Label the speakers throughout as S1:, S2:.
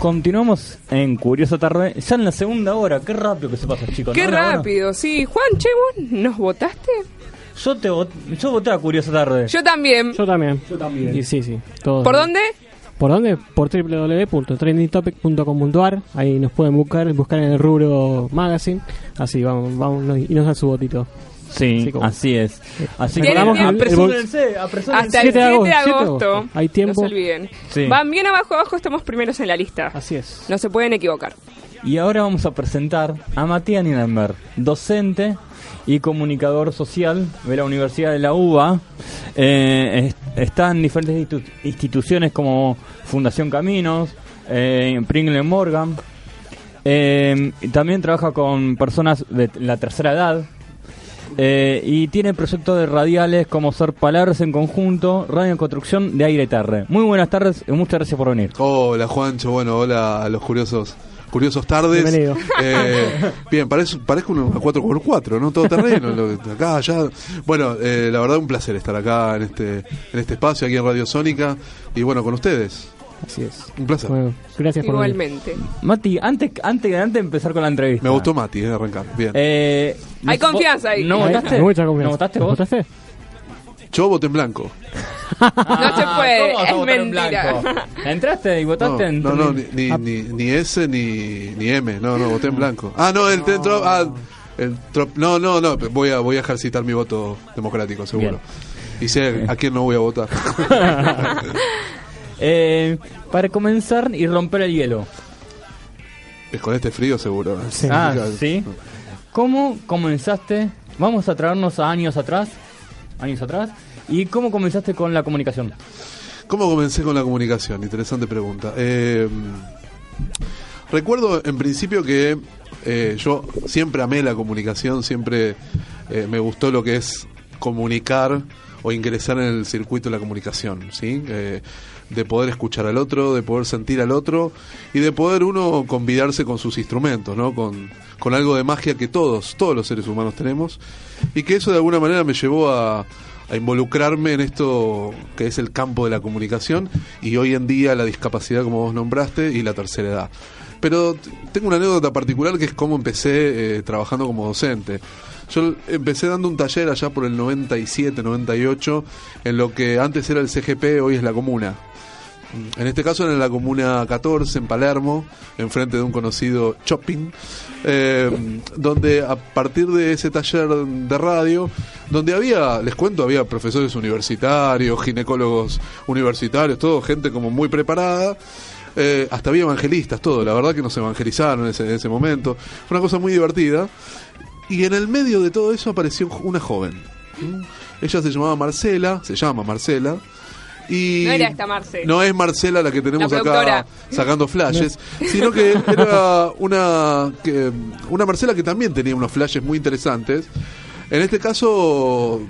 S1: continuamos en Curioso Tarde, ya en la segunda hora. Qué rápido que se pasa, chicos.
S2: Qué rápido, sí. Juan, che, ¿vos nos votaste?
S1: Yo, te vot- yo voté a Curioso Tarde.
S2: Yo también.
S3: Yo también.
S1: Yo también.
S3: Y sí, sí. todos.
S2: ¿Por dónde?
S3: ¿Por dónde? Por www.trendingtopic.com.ar. Ahí nos pueden buscar, buscar en el rubro magazine. Así, vamos, vamos y nos dan su votito.
S1: Sí,
S3: como-
S1: así es. Así que
S2: tiempo.
S1: apresúrense, apresúrense.
S2: Hasta el
S3: 7
S2: 7
S3: de agosto,
S2: agosto.
S3: 7 de agosto. Hay tiempo.
S2: No se olviden.
S1: Sí.
S2: Van bien abajo, abajo estamos primeros en la lista.
S3: Así es.
S2: No se pueden equivocar.
S1: Y ahora vamos a presentar a Matías Nienberg, docente y comunicador social de la Universidad de la UBA. Eh, es- está en diferentes institu- instituciones como Fundación Caminos, eh, Pringle Morgan. Eh, y también trabaja con personas de la tercera edad. Eh, y tiene proyectos de radiales como Ser Palabras en Conjunto, Radio en Construcción de Aire Terre. Muy buenas tardes y muchas gracias por venir.
S4: Hola Juancho, bueno, hola a los curiosos. Curiosos tardes.
S3: Bienvenido.
S4: Eh, bien, parece, parezco una 4x4, ¿no? Todo terreno. lo- acá, allá. Bueno, eh, la verdad un placer estar acá en este, en este espacio, aquí en Radio Sónica. Y bueno, con ustedes.
S3: Así es.
S4: Un placer.
S3: Bueno, gracias por venir.
S2: Igualmente.
S1: Mati, antes, antes, antes de empezar con la entrevista.
S4: Me gustó Mati, eh, arrancar. Bien.
S1: Eh,
S2: Hay
S1: ¿vos-
S2: confianza ahí.
S1: ¿No votaste?
S3: hay mucha confianza.
S1: ¿No votaste vos?
S3: ¿Votaste?
S4: Yo voté en blanco.
S2: No se puede,
S1: ¿cómo
S2: es
S1: votar en
S2: mentira.
S1: blanco? ¿Entraste y
S4: No,
S1: votaste en
S4: no, no, ni, ni, ni, ni S ni, ni M. No, no, voté en blanco. Ah, no, el, el tro- ah, el tro- No, no, no. Voy a, voy a ejercitar mi voto democrático, seguro. Y sé a quién no voy a votar.
S1: Eh, para comenzar y romper el hielo.
S4: Es con este frío, seguro.
S3: Sí.
S1: Ah, ¿sí? ¿Cómo comenzaste? Vamos a traernos a años atrás. Años atrás. ¿Y cómo comenzaste con la comunicación?
S4: ¿Cómo comencé con la comunicación? Interesante pregunta. Eh, recuerdo en principio que eh, yo siempre amé la comunicación, siempre eh, me gustó lo que es comunicar o ingresar en el circuito de la comunicación, ¿sí? De poder escuchar al otro, de poder sentir al otro y de poder uno convidarse con sus instrumentos, ¿no? Con, con algo de magia que todos, todos los seres humanos tenemos y que eso de alguna manera me llevó a, involucrarme en esto que es el campo de la comunicación y hoy en día la discapacidad, como vos nombraste, y la tercera edad. Pero tengo una anécdota particular que es cómo empecé eh, trabajando como docente. Yo empecé dando un taller allá por el 97, 98, en lo que antes era el CGP, hoy es la comuna. En este caso en la comuna 14, en Palermo, enfrente de un conocido shopping, eh, donde a partir de ese taller de radio, donde había, les cuento, había profesores universitarios, ginecólogos universitarios, todo gente como muy preparada, eh, hasta había evangelistas, todo, la verdad que nos evangelizaron en ese, en ese momento, fue una cosa muy divertida, y en el medio de todo eso apareció una joven. Ella se llamaba Marcela, se llama Marcela, y
S2: No era esta Marce.
S4: no es Marcela la que tenemos
S2: La
S4: acá sacando flashes, sino que era una, que, una Marcela que también tenía unos flashes muy interesantes. En este caso,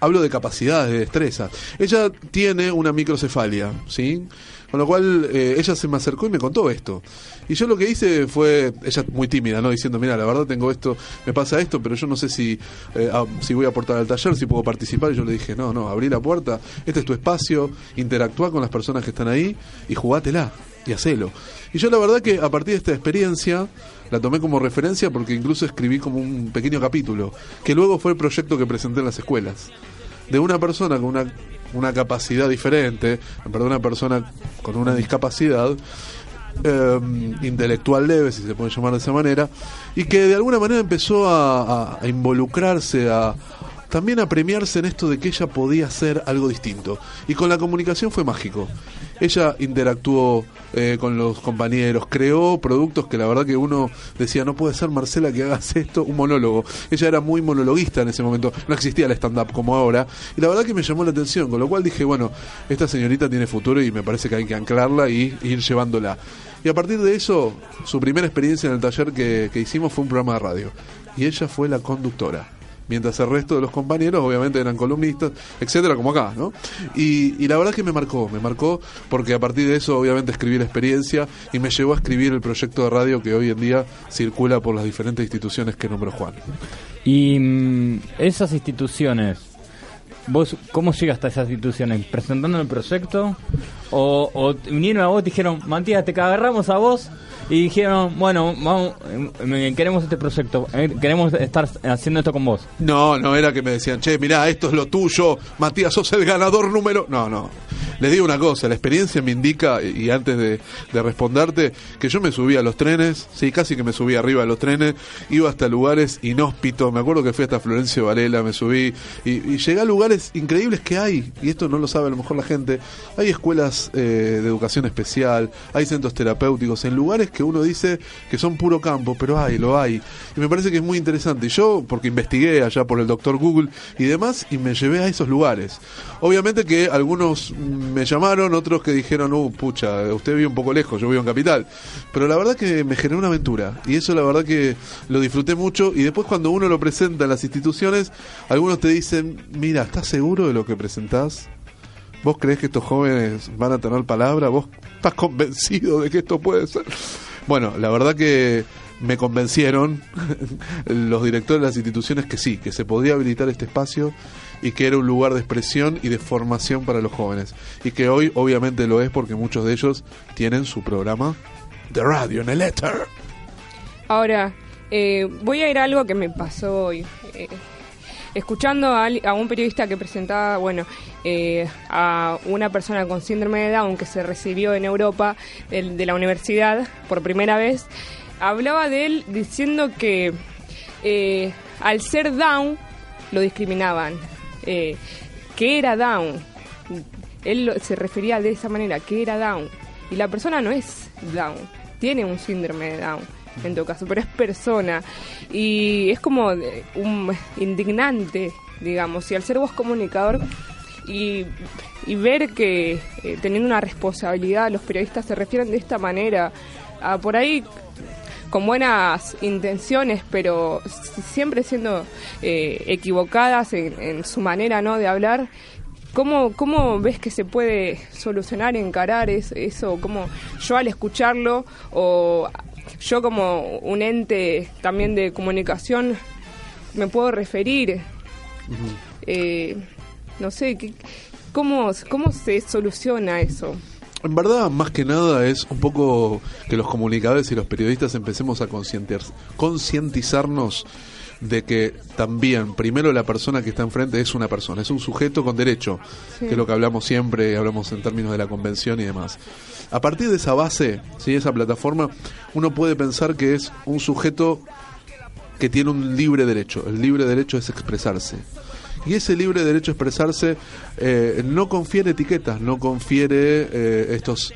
S4: hablo de capacidades, de destrezas. Ella tiene una microcefalia, ¿sí? Con lo cual, eh, ella se me acercó y me contó esto. Y yo lo que hice fue, ella muy tímida, ¿no? Diciendo, mira, la verdad tengo esto, me pasa esto, pero yo no sé si, eh, si voy a aportar al taller, si puedo participar. Y yo le dije, no, no, abrí la puerta, este es tu espacio, interactúa con las personas que están ahí y jugátela y hacelo. Y yo la verdad que a partir de esta experiencia la tomé como referencia porque incluso escribí como un pequeño capítulo, que luego fue el proyecto que presenté en las escuelas. De una persona con una, una capacidad diferente, perdón, una persona con una discapacidad, eh, intelectual leve, si se puede llamar de esa manera, y que de alguna manera empezó a, a- a involucrarse, a también a premiarse en esto de que ella podía hacer algo distinto. Y con la comunicación fue mágico. Ella interactuó eh, con los compañeros, creó productos que la verdad que uno decía, no puede ser Marcela que hagas esto, un monólogo. Ella era muy monologuista en ese momento, no existía el stand-up como ahora. Y la verdad que me llamó la atención, con lo cual dije, bueno, esta señorita tiene futuro y me parece que hay que anclarla y ir llevándola. Y a partir de eso, su primera experiencia en el taller que, que hicimos fue un programa de radio. Y ella fue la conductora. Mientras el resto de los compañeros, obviamente, eran columnistas, etcétera, como acá, ¿no? Y, la verdad que me marcó, me marcó, porque a partir de eso, obviamente, escribí la experiencia y me llevó a escribir el proyecto de radio que hoy en día circula por las diferentes instituciones que nombró Juan.
S1: Y mm, esas instituciones, ¿Vos cómo llegaste a esas instituciones? ¿Presentando el proyecto? ¿O, o vinieron a vos y dijeron, Matías, te agarramos a vos? Y dijeron, bueno, vamos, eh, queremos este proyecto, eh, queremos estar haciendo esto con vos.
S4: No, no era que me decían, che, mirá, esto es lo tuyo, Matías, sos el ganador número. No, no. Les digo una cosa, la experiencia me indica, y antes de, de responderte, que yo me subí a los trenes, sí, casi que me subí arriba de los trenes, iba hasta lugares inhóspitos, me acuerdo que fui hasta Florencio Varela, me subí, y, y llegué a lugares increíbles que hay, y esto no lo sabe a lo mejor la gente, hay escuelas eh, de educación especial, hay centros terapéuticos, en lugares que uno dice que son puro campo, pero hay, lo hay. Y me parece que es muy interesante. Y yo, porque investigué allá por el doctor Google y demás, y me llevé a esos lugares. Obviamente que algunos me llamaron, otros que dijeron, uh, pucha, usted vive un poco lejos, yo vivo en Capital. Pero la verdad que me generó una aventura. Y eso la verdad que lo disfruté mucho. Y después cuando uno lo presenta en las instituciones, algunos te dicen, mira, ¿estás seguro de lo que presentás? ¿Vos crees que estos jóvenes van a tener palabra? ¿Vos estás convencido de que esto puede ser? Bueno, la verdad que me convencieron los directores de las instituciones que sí, que se podía habilitar este espacio y que era un lugar de expresión y de formación para los jóvenes. Y que hoy obviamente lo es porque muchos de ellos tienen su programa de radio en el éter.
S2: Ahora, eh, voy a ir a algo que me pasó hoy. Eh, escuchando a, un periodista que presentaba, bueno, eh, a una persona con síndrome de Down que se recibió en Europa de, de la universidad por primera vez, hablaba de él diciendo que eh, al ser Down lo discriminaban, eh, que era Down. Él se refería de esa manera, que era Down. Y la persona no es Down, tiene un síndrome de Down en todo caso, pero es persona. Y es como un indignante, digamos, y al ser vos comunicador y, ver que eh, teniendo una responsabilidad los periodistas se refieren de esta manera, por ahí con buenas intenciones, pero siempre siendo eh, equivocadas en, en, su manera no de hablar. ¿Cómo, ¿Cómo ves que se puede solucionar, encarar eso? ¿Cómo yo al escucharlo o yo como un ente también de comunicación me puedo referir. Uh -huh. eh, no sé, ¿qué, cómo, ¿cómo se soluciona eso?
S4: En verdad, más que nada es un poco que los comunicadores y los periodistas empecemos a concientizarnos de que también, primero la persona que está enfrente es una persona, es un sujeto con derecho, sí. que es lo que hablamos siempre, hablamos en términos de la convención y demás. A partir de esa base, ¿sí? esa plataforma, uno puede pensar que es un sujeto que tiene un libre derecho. El libre derecho es expresarse. Y ese libre derecho a expresarse eh, no confiere etiquetas, no confiere eh, estos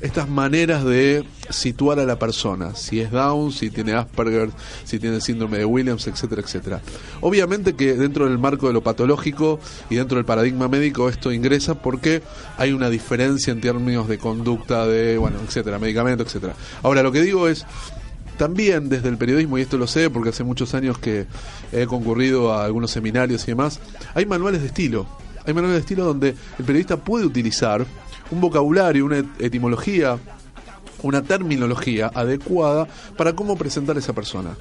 S4: estas maneras de situar a la persona, si es Down, si tiene Asperger, si tiene síndrome de Williams, etcétera, etcétera. Obviamente que dentro del marco de lo patológico y dentro del paradigma médico esto ingresa porque hay una diferencia en términos de conducta, de, bueno, etcétera, medicamento, etcétera. Ahora, lo que digo es, también desde el periodismo, y esto lo sé porque hace muchos años que he concurrido a algunos seminarios y demás, hay manuales de estilo. Hay manuales de estilo donde el periodista puede utilizar un vocabulario, una etimología, una terminología adecuada para cómo presentar a esa persona.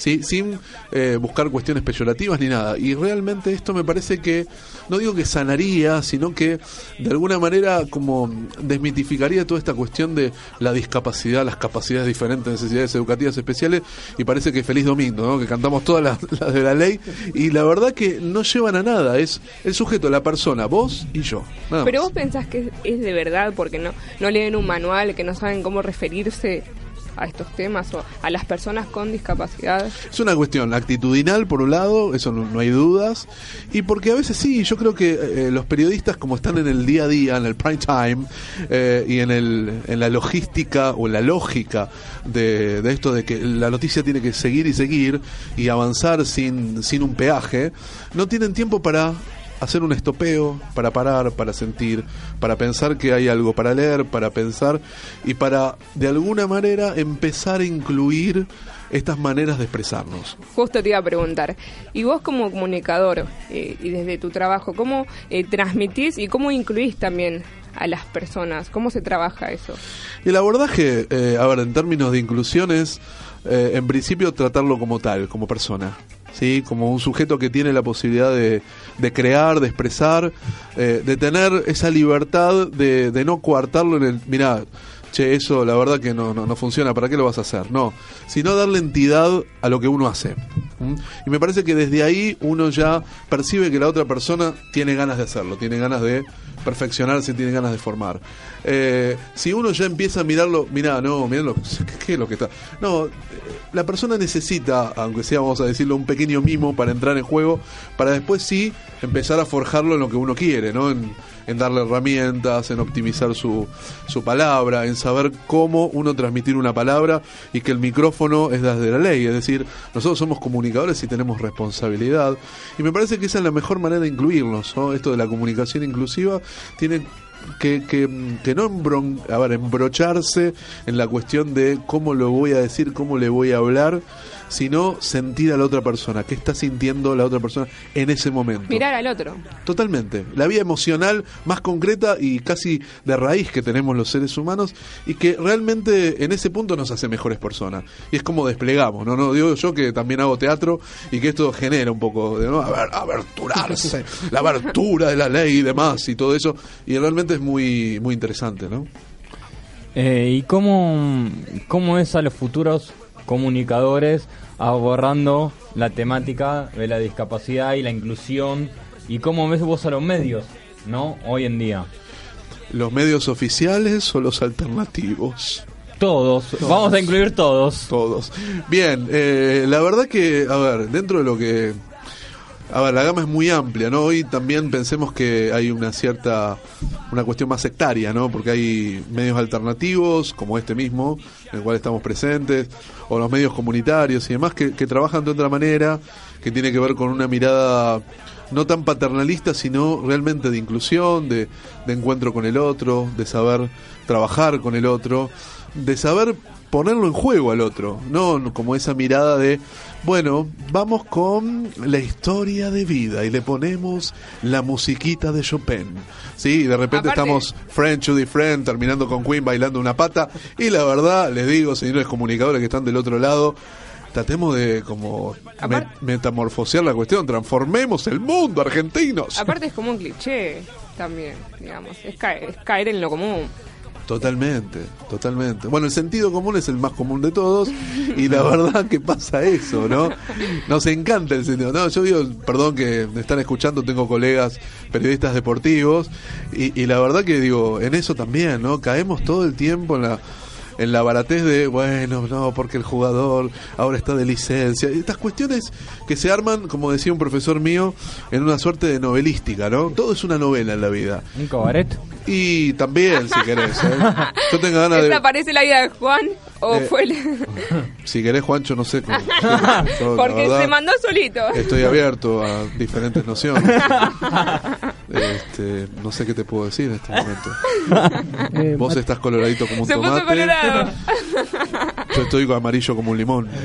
S4: ¿Sí? sin eh, buscar cuestiones peyorativas ni nada. Y realmente esto me parece que, no digo que sanaría, sino que de alguna manera como desmitificaría toda esta cuestión de la discapacidad, las capacidades diferentes, necesidades educativas especiales, y parece que feliz domingo, ¿no? que cantamos todas las, las de la ley, y la verdad que no llevan a nada, es el sujeto, la persona, vos y yo.
S2: Pero más. vos pensás que es de verdad, porque no, no leen un manual, que no saben cómo referirse a estos temas o a las personas con discapacidad?
S4: Es una cuestión actitudinal, por un lado, eso no, hay dudas, y porque a veces sí, yo creo que eh, los periodistas como están en el día a día, en el prime time, eh, y en, el, en la logística o la lógica de, de, esto de que la noticia tiene que seguir y seguir y avanzar sin, sin un peaje, no tienen tiempo para hacer un estopeo, para parar, para sentir, para pensar que hay algo para leer, para pensar y para de alguna manera empezar a incluir estas maneras de expresarnos.
S2: Justo te iba a preguntar, y vos como comunicador eh, y desde tu trabajo, ¿cómo eh, transmitís y cómo incluís también a las personas? ¿Cómo se trabaja eso?
S4: El abordaje, eh, a ver, en términos de inclusión es, en principio, tratarlo como tal, como persona. ¿Sí? como un sujeto que tiene la posibilidad de, de crear, de expresar, eh, de tener esa libertad de, de no coartarlo en el, mirá, che, eso la verdad que no, no, no funciona, ¿para qué lo vas a hacer? No, sino darle entidad a lo que uno hace. Y me parece que desde ahí uno ya percibe que la otra persona tiene ganas de hacerlo, tiene ganas de perfeccionarse, tiene ganas de formar. Eh, si uno ya empieza a mirarlo, mirá, no, mirá lo, ¿qué es lo que está? No, eh, la persona necesita, aunque sea, vamos a decirlo, un pequeño mimo para entrar en juego, para después sí empezar a forjarlo en lo que uno quiere, ¿no? En, en darle herramientas, en optimizar su, su palabra, en saber cómo uno transmitir una palabra y que el micrófono es desde la ley. Es decir, nosotros somos comunicadores y tenemos responsabilidad. Y me parece que esa es la mejor manera de incluirnos. ¿no? Esto de la comunicación inclusiva tiene que, que, que no embron, a ver, embrocharse en la cuestión de cómo lo voy a decir, cómo le voy a hablar, sino sentir a la otra persona, qué está sintiendo la otra persona en ese momento.
S2: Mirar al otro.
S4: Totalmente. La vía emocional más concreta y casi de raíz que tenemos los seres humanos y que realmente en ese punto nos hace mejores personas. Y es como desplegamos, ¿no? no Digo yo que también hago teatro y que esto genera un poco de, ¿no? Aberturarse, la abertura de la ley y demás y todo eso. Y realmente es muy, muy interesante, ¿no?
S1: Eh, ¿Y cómo, cómo es a los futuros comunicadores abordando la temática de la discapacidad y la inclusión? ¿Y cómo ves vos a los medios, no? Hoy en día.
S4: ¿Los medios oficiales o los alternativos?
S1: Todos, vamos a incluir todos.
S4: Todos. Bien, eh, la verdad que, a ver, dentro de lo que... A ver, la gama es muy amplia, ¿no? Hoy también pensemos que hay una cierta, una cuestión más sectaria, ¿no? Porque hay medios alternativos, como este mismo, en el cual estamos presentes, o los medios comunitarios y demás, que, que trabajan de otra manera, que tiene que ver con una mirada no tan paternalista, sino realmente de inclusión, de, de encuentro con el otro, de saber trabajar con el otro, de saber ponerlo en juego al otro, no como esa mirada de, bueno, vamos con la historia de vida y le ponemos la musiquita de Chopin, ¿sí? Y de repente
S2: Aparte-
S4: estamos Friend, Judy Friend, terminando con Queen bailando una pata, y la verdad, les digo, señores comunicadores que están del otro lado, tratemos de como me- metamorfosear la cuestión, transformemos el mundo, argentinos.
S2: Aparte es como un cliché también, digamos. Es caer, es caer en lo común.
S4: Totalmente, totalmente. Bueno, el sentido común es el más común de todos y la verdad que pasa eso, ¿no? Nos encanta el sentido. No, yo digo, perdón que me están escuchando, tengo colegas periodistas deportivos y, y la verdad que digo, en eso también, ¿no? Caemos todo el tiempo en la en la baratez de, bueno, no, porque el jugador ahora está de licencia. Y Estas cuestiones que se arman, como decía un profesor mío, en una suerte de novelística, ¿no? Todo es una novela en la vida.
S1: ¿Un cabaret?
S4: Y también, si querés, ¿eh? Yo tengo ganas
S2: ¿Esta
S4: de...
S2: parece la vida de Juan o
S4: Eh,
S2: fue el-
S4: Si querés, Juancho, no sé cómo.
S2: Porque
S4: verdad,
S2: se mandó solito.
S4: Estoy abierto a diferentes nociones. Este, no sé qué te puedo decir en este momento.
S3: Eh,
S4: Vos estás coloradito como un
S2: Se puso
S4: tomate.
S2: colorado.
S4: Yo estoy amarillo como un limón.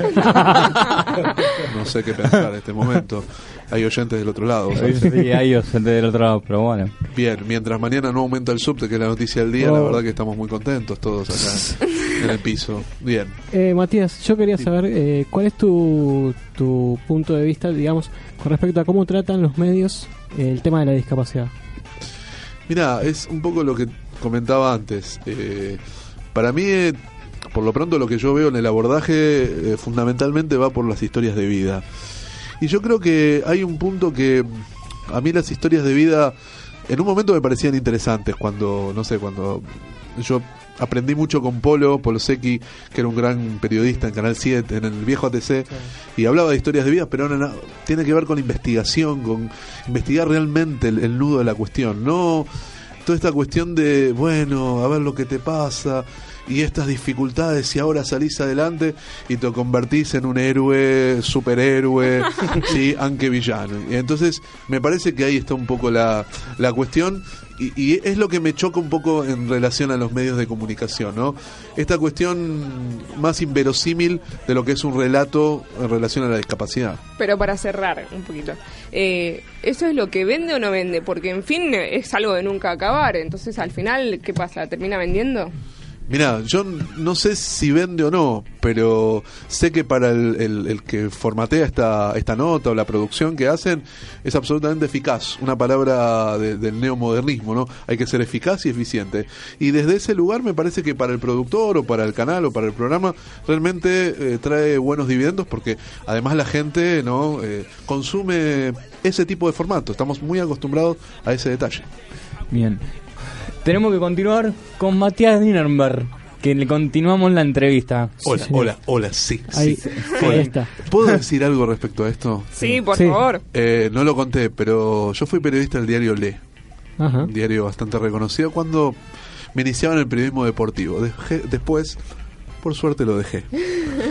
S4: No sé qué pensar en este momento. Hay oyentes del otro lado. ¿sabes?
S1: Sí, hay gente del otro lado, pero bueno.
S4: Bien, mientras mañana no aumenta el subte, que es la noticia del día, la
S3: Oh.
S4: verdad que estamos muy contentos todos acá en el piso. Bien.
S3: Eh, Matías, yo quería saber eh, cuál es tu, tu punto de vista, digamos, con respecto a cómo tratan los medios el tema de la discapacidad.
S4: Mira, es un poco lo que comentaba antes. Eh, para mí, eh, por lo pronto, lo que yo veo en el abordaje eh, fundamentalmente va por las historias de vida. Y yo creo que hay un punto que a mí las historias de vida en un momento me parecían interesantes cuando, no sé, cuando yo aprendí mucho con Polo, Polo Secchi, que era un gran periodista en Canal 7, en el viejo ATC, y hablaba de historias de vida, pero ahora no- tiene que ver con investigación, con investigar realmente el, el nudo de la cuestión, no toda esta cuestión de, bueno, a ver lo que te pasa y estas dificultades y ahora salís adelante y te convertís en un héroe, superhéroe, sí, aunque villano. Y entonces me parece que ahí está un poco la, la cuestión y, y es lo que me choca un poco en relación a los medios de comunicación, ¿no? Esta cuestión más inverosímil de lo que es un relato en relación a la discapacidad.
S2: Pero para cerrar un poquito, eh, ¿eso es lo que vende o no vende? Porque, en fin, es algo de nunca acabar. Entonces, al final, ¿qué pasa? ¿Termina vendiendo?
S4: Mira, yo no sé si vende o no, pero sé que para el que formatea esta, esta nota o la producción que hacen es absolutamente eficaz. Una palabra de- del neomodernismo, ¿no? Hay que ser eficaz y eficiente. Y desde ese lugar me parece que para el productor o para el canal o para el programa realmente eh, trae buenos dividendos porque además la gente no Eh, consume ese tipo de formato. Estamos muy acostumbrados a ese detalle.
S1: Bien. Tenemos que continuar con Matías Dinenberg, que le continuamos la entrevista.
S4: Hola, hola, hola, sí.
S3: Ahí,
S4: sí.
S3: ahí está.
S4: ¿Puedo decir algo respecto a esto?
S2: Sí, por
S3: Sí.
S2: favor.
S4: Eh, no lo conté, pero yo fui periodista del diario Le,
S3: Ajá.
S4: un diario bastante reconocido cuando me iniciaba en el periodismo deportivo. Dejé- después, por suerte, lo dejé.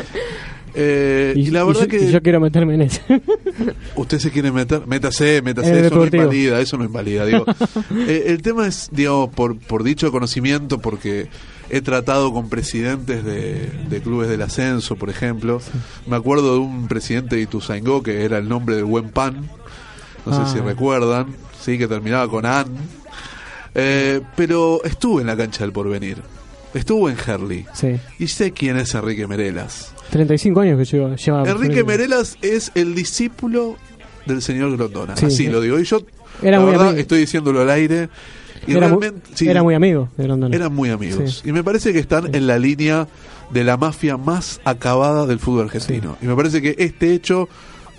S4: Eh, y, la verdad
S3: yo,
S4: que
S3: y yo quiero meterme en eso.
S4: usted se quiere meter, métase, métase, eso no
S3: deportivo.
S4: invalida, eso no invalida. Digo, Eh, el tema es, digamos, por, por dicho conocimiento, porque he tratado con presidentes de, de clubes del ascenso, por ejemplo. Me acuerdo de un presidente de Ituzaingó que era el nombre del buen pan, no sé
S3: Ah.
S4: si recuerdan, sí, que terminaba con An. Eh, pero estuve en la cancha del porvenir, estuve en Herley.
S3: Sí.
S4: Y sé quién es Enrique Merelas.
S3: 35 años que lleva. lleva
S4: Enrique Merelas es el discípulo del señor Grondona.
S3: Sí,
S4: Así
S3: sí.
S4: lo digo. Y yo,
S3: Era
S4: la verdad, estoy diciéndolo al aire. Y
S3: era, muy,
S4: realmente, sí,
S3: era muy amigo de Grondona.
S4: eran muy amigos. Y me parece que están en la línea de la mafia más acabada del fútbol argentino. Y me parece que este hecho,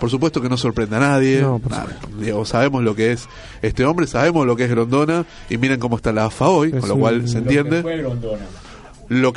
S4: por supuesto que no sorprende a nadie.
S3: No, por
S4: Nada, digo, sabemos lo que es este hombre, sabemos lo que es Grondona. Y miren cómo está la AFA hoy,
S3: Es
S4: con lo cual
S3: un-
S4: se entiende lo que fue y lo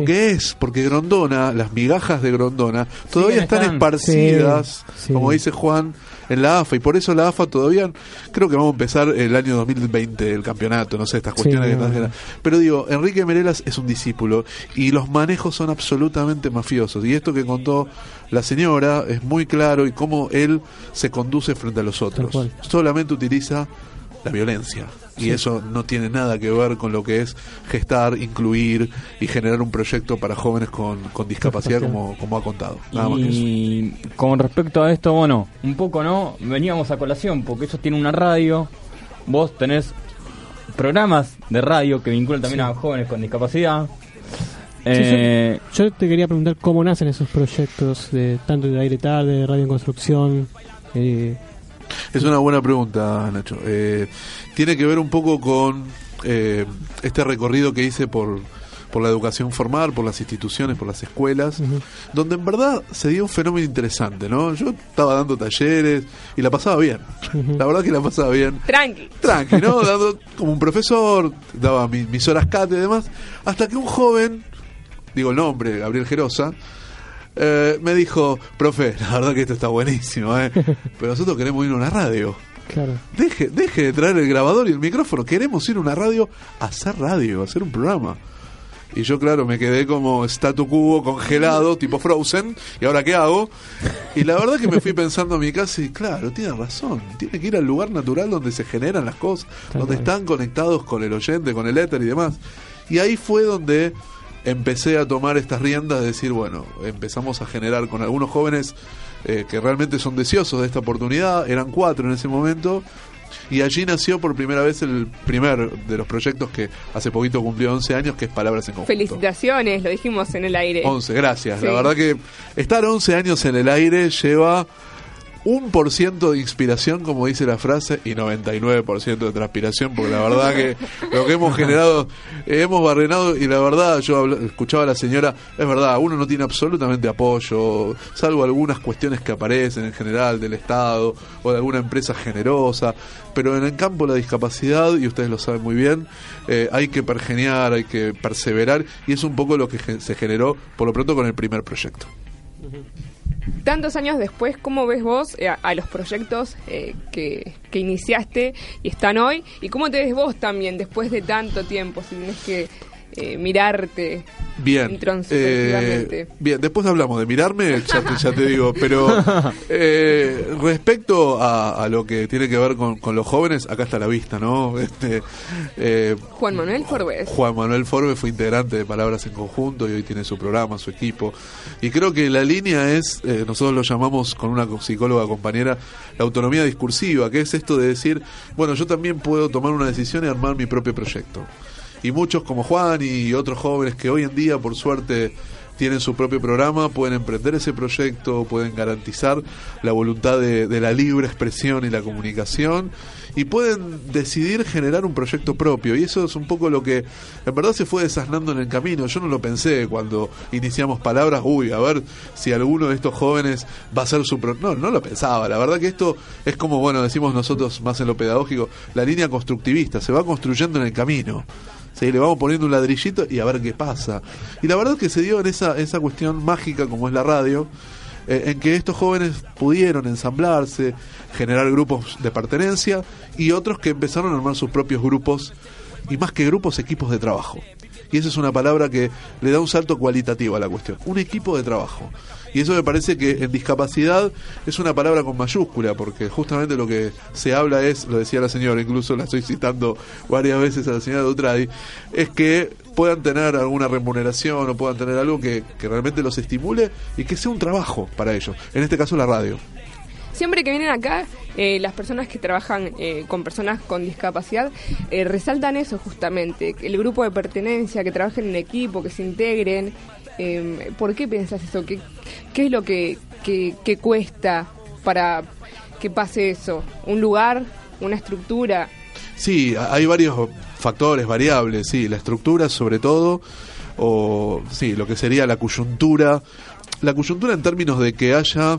S3: Sí.
S4: que es, porque Grondona, las migajas de Grondona, todavía están esparcidas,
S3: Sí,
S4: como dice Juan, en la AFA, y por eso la AFA todavía, creo que vamos a empezar el año 2020, el campeonato, no sé, estas cuestiones que están- Pero digo, Enrique Merelas es un discípulo, y los manejos son absolutamente mafiosos, y esto que contó la señora es muy claro, y cómo él se conduce frente a los otros. Solamente utiliza la violencia. Y eso no tiene nada que ver con lo que es gestar, incluir y generar un proyecto para jóvenes con, con discapacidad, como, como ha contado. Nada más que eso.
S1: Y con respecto a esto, bueno, un poco no, veníamos a colación, porque ellos tienen una radio, vos tenés programas de radio que vinculan también a jóvenes con discapacidad. Eh,
S3: Yo te quería preguntar cómo nacen esos proyectos, de tanto de aire tarde, de radio en construcción. Eh,
S4: Es una buena pregunta, Nacho. Eh, tiene que ver un poco con eh, este recorrido que hice por, por la educación formal, por las instituciones, por las escuelas, donde en verdad se dio un fenómeno interesante, ¿no? Yo estaba dando talleres y la pasaba bien. La verdad que la pasaba bien.
S2: Tranqui.
S4: tranqui, ¿no? Dando como un profesor, daba mi- mis horas cate y demás, hasta que un joven, digo el nombre, Gabriel Gerosa, eh, me dijo, profe, la verdad que esto está buenísimo, ¿eh? pero nosotros queremos ir a una radio.
S3: claro.
S4: Deje, deje de traer el grabador y el micrófono, queremos ir a una radio a hacer radio, a hacer un programa. Y yo, claro, me quedé como statu quo, congelado, tipo Frozen, ¿y ahora qué hago? Y la verdad que me fui pensando a mi casa y, claro, tiene razón, tiene que ir al lugar natural donde se generan las cosas,
S3: Tal
S4: donde
S3: cual.
S4: están conectados con el oyente, con el éter y demás. Y ahí fue donde empecé a tomar estas riendas de decir, bueno, empezamos a generar con algunos jóvenes eh, que realmente son deseosos de esta oportunidad, eran cuatro en ese momento, y allí nació por primera vez el primer de los proyectos que hace poquito cumplió 11 años, que es Palabras en Conjunto.
S2: Felicitaciones, lo dijimos en el aire.
S4: 11, gracias.
S2: Sí.
S4: La verdad que estar 11 años en el aire lleva un por ciento de inspiración, como dice la frase, y 99% de transpiración, porque la verdad que lo que hemos generado, hemos barrenado, y la verdad, yo habla- escuchaba a la señora, es verdad, uno no tiene absolutamente apoyo, salvo algunas cuestiones que aparecen en general del Estado o de alguna empresa generosa, pero en el campo de la discapacidad, y ustedes lo saben muy bien, eh, hay que pergeniar, hay que perseverar, y es un poco lo que se generó, por lo pronto, con el primer proyecto.
S2: Tantos años después, ¿cómo ves vos eh, a, los proyectos eh, que, que iniciaste y están hoy? ¿Y cómo te ves vos también después de tanto tiempo? Si tienes que eh, mirarte
S4: Bien. eh, bien, después hablamos de mirarme, ya te, ya te digo, pero eh, respecto a, a lo que tiene que ver con, con los jóvenes, acá está la vista, ¿no? Este, eh,
S2: Juan Manuel Forbes.
S4: Juan Manuel Forbe fue integrante de Palabras en Conjunto y hoy tiene su programa, su equipo. Y creo que la línea es, eh, nosotros lo llamamos con una psicóloga compañera, la autonomía discursiva, que es esto de decir, bueno, yo también puedo tomar una decisión y armar mi propio proyecto. Y muchos como Juan y otros jóvenes que hoy en día, por suerte, tienen su propio programa, pueden emprender ese proyecto, pueden garantizar la voluntad de, de la libre expresión y la comunicación y pueden decidir generar un proyecto propio. Y eso es un poco lo que en verdad se fue desasnando en el camino. Yo no lo pensé cuando iniciamos palabras, uy, a ver si alguno de estos jóvenes va a ser su... Pro no, no lo pensaba. La verdad que esto es como, bueno, decimos nosotros más en lo pedagógico, la línea constructivista, se va construyendo en el camino. ¿Sí? le vamos poniendo un ladrillito y a ver qué pasa. Y la verdad es que se dio en esa, esa cuestión mágica como es la radio, eh, en que estos jóvenes pudieron ensamblarse, generar grupos de pertenencia y otros que empezaron a armar sus propios grupos y más que grupos, equipos de trabajo. Y esa es una palabra que le da un salto cualitativo a la cuestión. Un equipo de trabajo. Y eso me parece que en discapacidad es una palabra con mayúscula, porque justamente lo que se habla es, lo decía la señora, incluso la estoy citando varias veces a la señora Dutradi, es que puedan tener alguna remuneración o puedan tener algo que, que realmente los estimule y que sea un trabajo para ellos. En este caso la radio.
S2: Siempre que vienen acá, eh, las personas que trabajan eh, con personas con discapacidad eh, resaltan eso justamente, el grupo de pertenencia, que trabajen en equipo, que se integren. Eh, ¿Por qué piensas eso? ¿Qué, qué es lo que, que, que cuesta para que pase eso? ¿Un lugar? ¿Una estructura?
S4: Sí, hay varios factores, variables, sí, la estructura sobre todo, o sí, lo que sería la coyuntura, la coyuntura en términos de que haya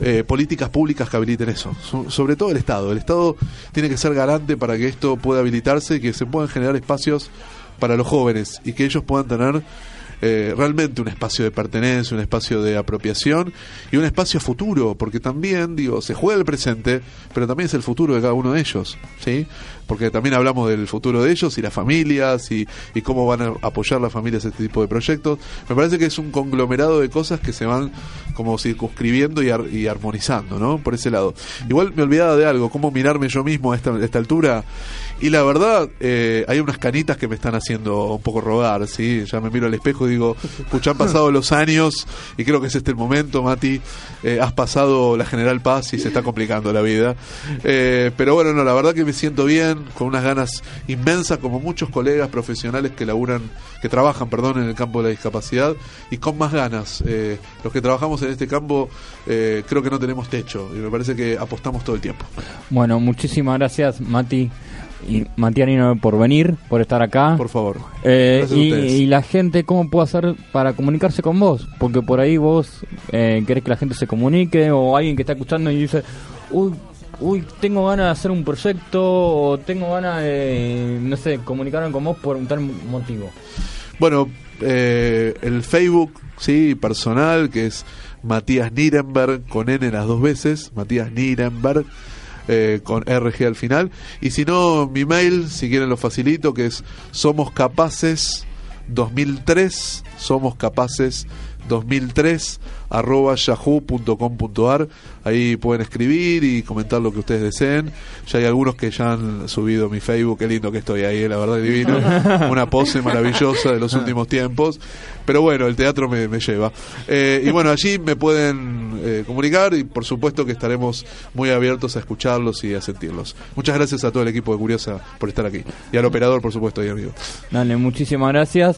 S4: eh, políticas públicas que habiliten eso, so- sobre todo el Estado. El Estado tiene que ser garante para que esto pueda habilitarse y que se puedan generar espacios para los jóvenes y que ellos puedan tener eh, realmente un espacio de pertenencia, un espacio de apropiación y un espacio futuro, porque también, digo, se juega el presente, pero también es el futuro de cada uno de ellos, ¿sí? Porque también hablamos del futuro de ellos y las familias y, cómo van a apoyar las familias este tipo de proyectos. Me parece que es un conglomerado de cosas que se van como circunscribiendo y, ar- y armonizando, ¿no? Por ese lado. Igual me olvidaba de algo, cómo mirarme yo mismo a esta, a esta altura. Y la verdad, eh, hay unas canitas que me están haciendo un poco rogar, ¿sí? Ya me miro al espejo y digo, pucha, han pasado los años y creo que es este el momento, Mati. Eh, has pasado la General Paz y se está complicando la vida. Eh, pero bueno, no, la verdad que me siento bien, con unas ganas inmensas, como muchos colegas profesionales que laburan, que trabajan, perdón, en el campo de la discapacidad y con más ganas. Eh, los que trabajamos en este campo eh, creo que no tenemos techo y me parece que apostamos todo el tiempo.
S1: Bueno, muchísimas gracias, Mati y Matianino por venir, por estar acá.
S4: Por favor.
S1: Eh, y, y la gente, ¿cómo puede hacer para comunicarse con vos? Porque por ahí vos eh, querés que la gente se comunique o alguien que está escuchando y dice, uy, uy, tengo ganas de hacer un proyecto o tengo ganas de, no sé, comunicarme con vos por un tal motivo.
S4: Bueno, eh, el Facebook, sí, personal, que es Matías Nirenberg, con N las dos veces, Matías Nirenberg, eh, con RG al final. Y si no, mi mail, si quieren lo facilito, que es Somos Capaces 2003, Somos Capaces 2003 arroba yahoo.com.ar ahí pueden escribir y comentar lo que ustedes deseen. Ya hay algunos que ya han subido mi Facebook. Qué lindo que estoy ahí la verdad divino. Una pose maravillosa de los últimos tiempos. Pero bueno el teatro me, me lleva. Eh, y bueno allí me pueden eh, comunicar y por supuesto que estaremos muy abiertos a escucharlos y a sentirlos. Muchas gracias a todo el equipo de Curiosa por estar aquí. Y al operador por supuesto y amigo
S1: Dale, muchísimas gracias.